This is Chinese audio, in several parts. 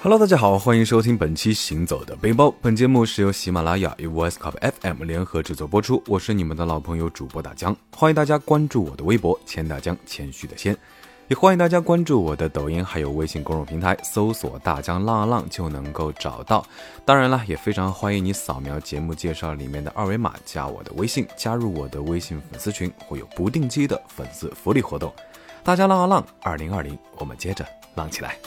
Hello，大家好，欢迎收听本期《行走的背包》。本节目是由喜马拉雅与 Voice Cup FM 联合制作播出。我是你们的老朋友主播大江，欢迎大家关注我的微博“千大江”，谦虚的谦。也欢迎大家关注我的抖音，还有微信公众平台，搜索“大江浪浪”就能够找到。当然了，也非常欢迎你扫描节目介绍里面的二维码，加我的微信，加入我的微信粉丝群，会有不定期的粉丝福利活动。大江浪啊浪，二零二零，我们接着浪起来。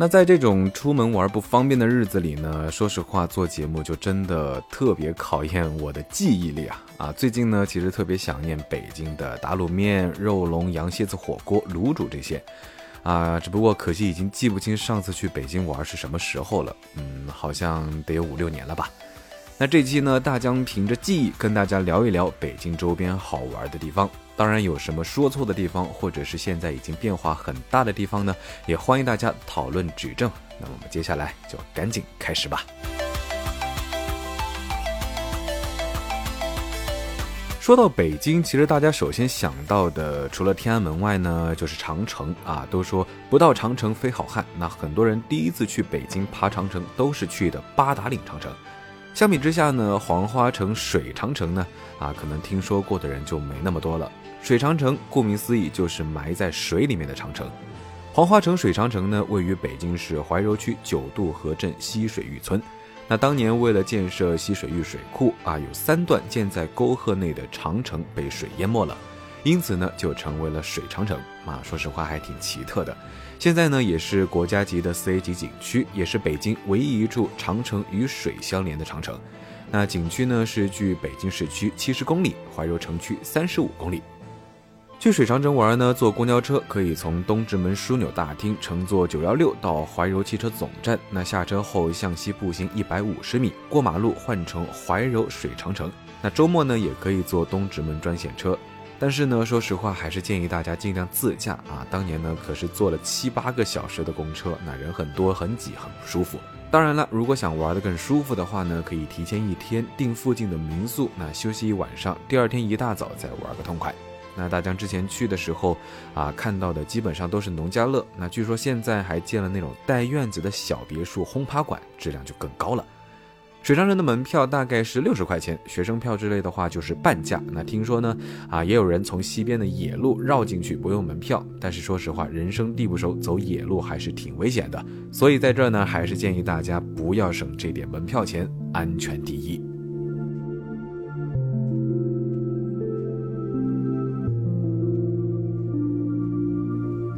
那在这种出门玩不方便的日子里呢，说实话做节目就真的特别考验我的记忆力啊啊！最近呢，其实特别想念北京的打卤面、肉龙、羊蝎子火锅、卤煮这些，啊，只不过可惜已经记不清上次去北京玩是什么时候了，嗯，好像得有五六年了吧。那这期呢，大江凭着记忆跟大家聊一聊北京周边好玩的地方。当然，有什么说错的地方，或者是现在已经变化很大的地方呢？也欢迎大家讨论指正。那我们接下来就赶紧开始吧。说到北京，其实大家首先想到的，除了天安门外呢，就是长城啊。都说不到长城非好汉，那很多人第一次去北京爬长城，都是去的八达岭长城。相比之下呢，黄花城水长城呢，啊，可能听说过的人就没那么多了。水长城顾名思义就是埋在水里面的长城。黄花城水长城呢，位于北京市怀柔区九渡河镇西水峪村。那当年为了建设西水峪水库啊，有三段建在沟壑内的长城被水淹没了。因此呢，就成为了水长城啊。说实话，还挺奇特的。现在呢，也是国家级的四 A 级景区，也是北京唯一一处长城与水相连的长城。那景区呢，是距北京市区七十公里，怀柔城区三十五公里。去水长城玩呢，坐公交车可以从东直门枢纽大厅乘坐九幺六到怀柔汽车总站。那下车后向西步行一百五十米，过马路换乘怀柔水长城。那周末呢，也可以坐东直门专线车。但是呢，说实话，还是建议大家尽量自驾啊。当年呢，可是坐了七八个小时的公车，那人很多，很挤，很不舒服。当然了，如果想玩得更舒服的话呢，可以提前一天订附近的民宿，那休息一晚上，第二天一大早再玩个痛快。那大江之前去的时候啊，看到的基本上都是农家乐。那据说现在还建了那种带院子的小别墅轰趴馆，质量就更高了。水上人的门票大概是六十块钱，学生票之类的话就是半价。那听说呢，啊，也有人从西边的野路绕进去，不用门票。但是说实话，人生地不熟，走野路还是挺危险的。所以在这儿呢，还是建议大家不要省这点门票钱，安全第一。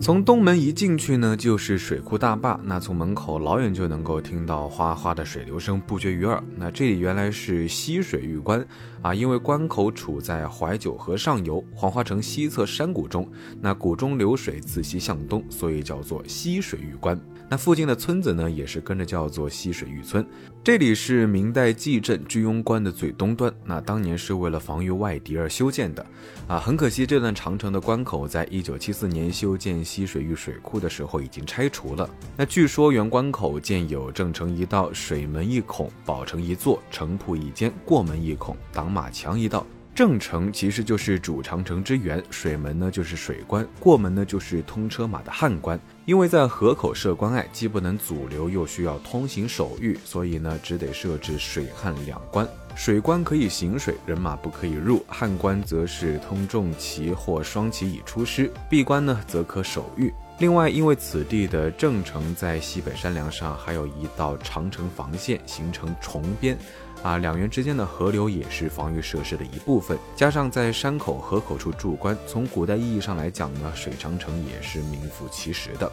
从东门一进去呢，就是水库大坝。那从门口老远就能够听到哗哗的水流声不绝于耳。那这里原来是西水峪关啊，因为关口处在怀九河上游，黄花城西侧山谷中。那谷中流水自西向东，所以叫做西水峪关。那附近的村子呢，也是跟着叫做西水峪村。这里是明代蓟镇居庸关的最东端。那当年是为了防御外敌而修建的，啊，很可惜这段长城的关口，在一九七四年修建西水峪水库的时候已经拆除了。那据说原关口建有正城一道、水门一孔、宝城一座、城铺一间、过门一孔、挡马墙一道。正城其实就是主长城之源，水门呢就是水关，过门呢就是通车马的汉关。因为在河口设关隘，既不能阻流，又需要通行守御，所以呢只得设置水汉两关。水关可以行水，人马不可以入；汉关则是通重骑或双骑以出师，闭关呢则可守御。另外，因为此地的正城在西北山梁上，还有一道长城防线，形成重边。啊，两原之间的河流也是防御设施的一部分，加上在山口河口处驻关，从古代意义上来讲呢，水长城也是名副其实的。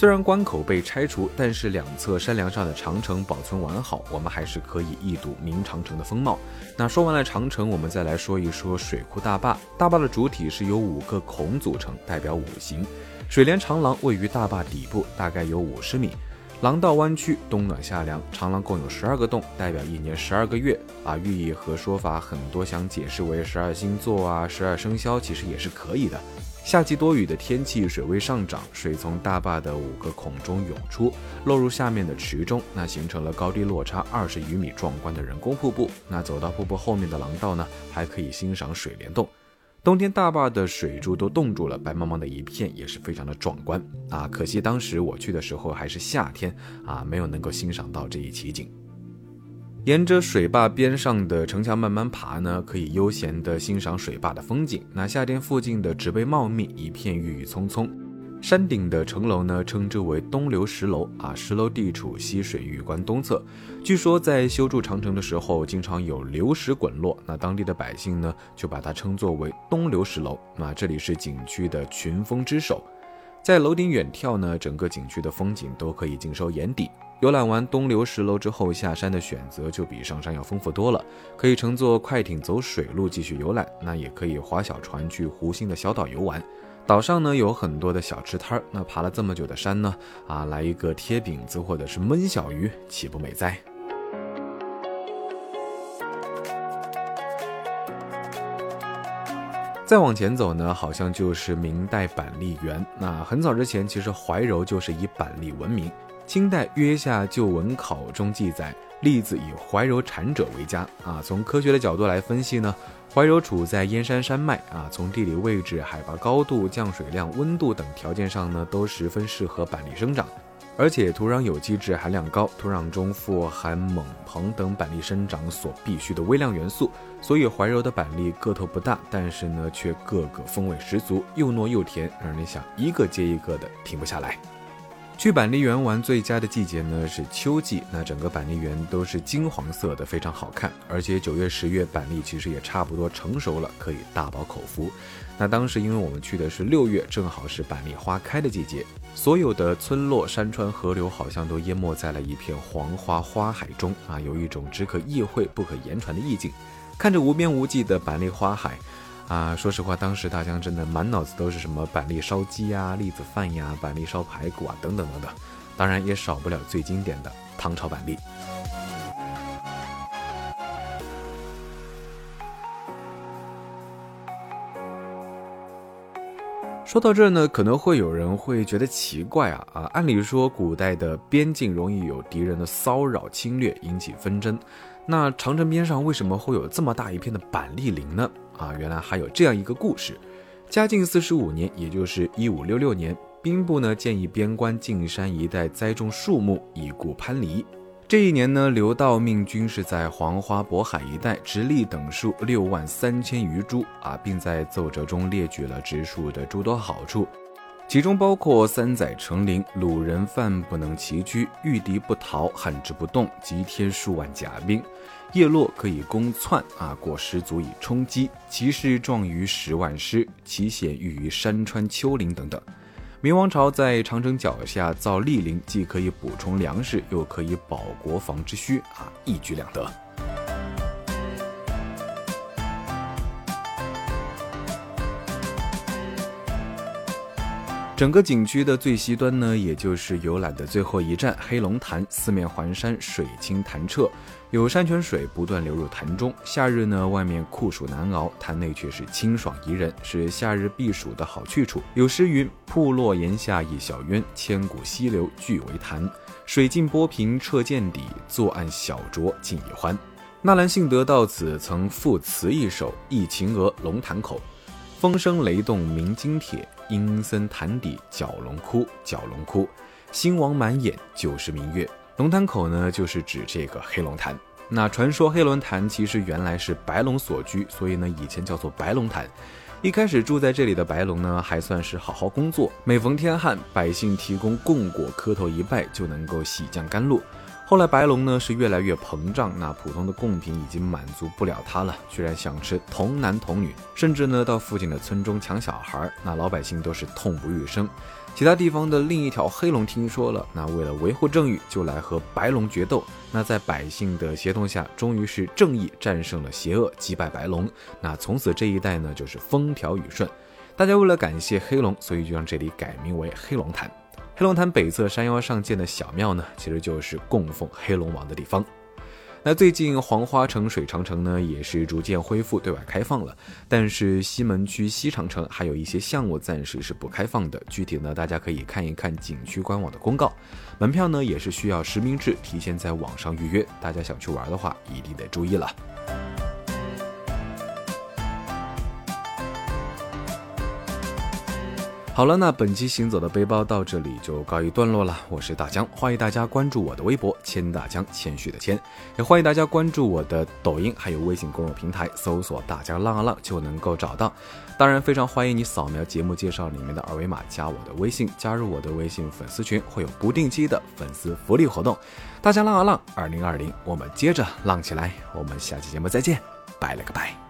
虽然关口被拆除，但是两侧山梁上的长城保存完好，我们还是可以一睹明长城的风貌。那说完了长城，我们再来说一说水库大坝。大坝的主体是由五个孔组成，代表五行。水帘长廊位于大坝底部，大概有五十米，廊道弯曲，冬暖夏凉。长廊共有十二个洞，代表一年十二个月。啊，寓意和说法很多，想解释为十二星座啊，十二生肖，其实也是可以的。夏季多雨的天气，水位上涨，水从大坝的五个孔中涌出，落入下面的池中，那形成了高低落差二十余米壮观的人工瀑布。那走到瀑布后面的廊道呢，还可以欣赏水帘洞。冬天大坝的水柱都冻住了，白茫茫的一片，也是非常的壮观啊！可惜当时我去的时候还是夏天啊，没有能够欣赏到这一奇景。沿着水坝边上的城墙慢慢爬呢，可以悠闲地欣赏水坝的风景。那夏天附近的植被茂密，一片郁郁葱葱。山顶的城楼呢，称之为东流石楼啊，石楼地处西水峪关东侧。据说在修筑长城的时候，经常有流石滚落，那当地的百姓呢，就把它称作为东流石楼。那这里是景区的群峰之首，在楼顶远眺呢，整个景区的风景都可以尽收眼底。游览完东流石楼之后，下山的选择就比上山要丰富多了。可以乘坐快艇走水路继续游览，那也可以划小船去湖心的小岛游玩。岛上呢有很多的小吃摊儿，那爬了这么久的山呢，啊，来一个贴饼子或者是焖小鱼，岂不美哉？再往前走呢，好像就是明代板栗园。那很早之前，其实怀柔就是以板栗闻名。清代《约下旧文考》中记载，栗子以怀柔产者为佳啊。从科学的角度来分析呢，怀柔处在燕山山脉啊，从地理位置、海拔高度、降水量、温度等条件上呢，都十分适合板栗生长。而且土壤有机质含量高，土壤中富含锰、硼等板栗生长所必需的微量元素，所以怀柔的板栗个头不大，但是呢，却个个风味十足，又糯又甜，让人想一个接一个的停不下来。去板栗园玩最佳的季节呢是秋季，那整个板栗园都是金黄色的，非常好看。而且九月、十月板栗其实也差不多成熟了，可以大饱口福。那当时因为我们去的是六月，正好是板栗花开的季节，所有的村落、山川、河流好像都淹没在了一片黄花花海中啊，有一种只可意会不可言传的意境。看着无边无际的板栗花海。啊，说实话，当时大江真的满脑子都是什么板栗烧鸡呀、栗子饭呀、板栗烧排骨啊，等等等等，当然也少不了最经典的糖炒板栗。说到这呢，可能会有人会觉得奇怪啊啊！按理说，古代的边境容易有敌人的骚扰侵略，引起纷争，那长城边上为什么会有这么大一片的板栗林呢？啊，原来还有这样一个故事。嘉靖四十五年，也就是一五六六年，兵部呢建议边关进山一带栽种树木，以固攀篱。这一年呢，刘道命军士在黄花渤海一带直立等树六万三千余株啊，并在奏折中列举了植树的诸多好处，其中包括三载成林，鲁人犯不能齐居，御敌不逃，汉之不动，集天数万甲兵。叶落可以攻窜啊，果实足以充饥。其势壮于十万师，其险遇于山川丘陵等等。明王朝在长城脚下造立林，既可以补充粮食，又可以保国防之需啊，一举两得。整个景区的最西端呢，也就是游览的最后一站黑龙潭，四面环山，水清潭澈，有山泉水不断流入潭中。夏日呢，外面酷暑难熬，潭内却是清爽宜人，是夏日避暑的好去处。有诗云：“瀑落岩下一小渊，千古溪流俱为潭。水尽波平彻见底，坐岸小酌尽已欢。”纳兰性德到此曾赋词一首，忆秦娥龙潭口。风声雷动鸣金铁，阴森潭底蛟龙窟，蛟龙窟，星王满眼就是明月。龙潭口呢，就是指这个黑龙潭。那传说黑龙潭其实原来是白龙所居，所以呢，以前叫做白龙潭。一开始住在这里的白龙呢，还算是好好工作，每逢天旱，百姓提供供果，磕头一拜就能够喜降甘露。后来白龙呢是越来越膨胀，那普通的贡品已经满足不了他了，居然想吃童男童女，甚至呢到附近的村中抢小孩，那老百姓都是痛不欲生。其他地方的另一条黑龙听说了，那为了维护正义，就来和白龙决斗。那在百姓的协同下，终于是正义战胜了邪恶，击败白龙。那从此这一带呢就是风调雨顺。大家为了感谢黑龙，所以就让这里改名为黑龙潭。黑龙潭北侧山腰上建的小庙呢，其实就是供奉黑龙王的地方。那最近黄花城水长城呢，也是逐渐恢复对外开放了，但是西门区西长城还有一些项目暂时是不开放的。具体呢，大家可以看一看景区官网的公告。门票呢，也是需要实名制，提前在网上预约。大家想去玩的话，一定得注意了。好了，那本期行走的背包到这里就告一段落了。我是大江，欢迎大家关注我的微博“谦大江”，谦虚的谦，也欢迎大家关注我的抖音，还有微信公众平台，搜索“大江浪啊浪”就能够找到。当然，非常欢迎你扫描节目介绍里面的二维码，加我的微信，加入我的微信粉丝群，会有不定期的粉丝福利活动。大江浪啊浪，二零二零，我们接着浪起来。我们下期节目再见，拜了个拜。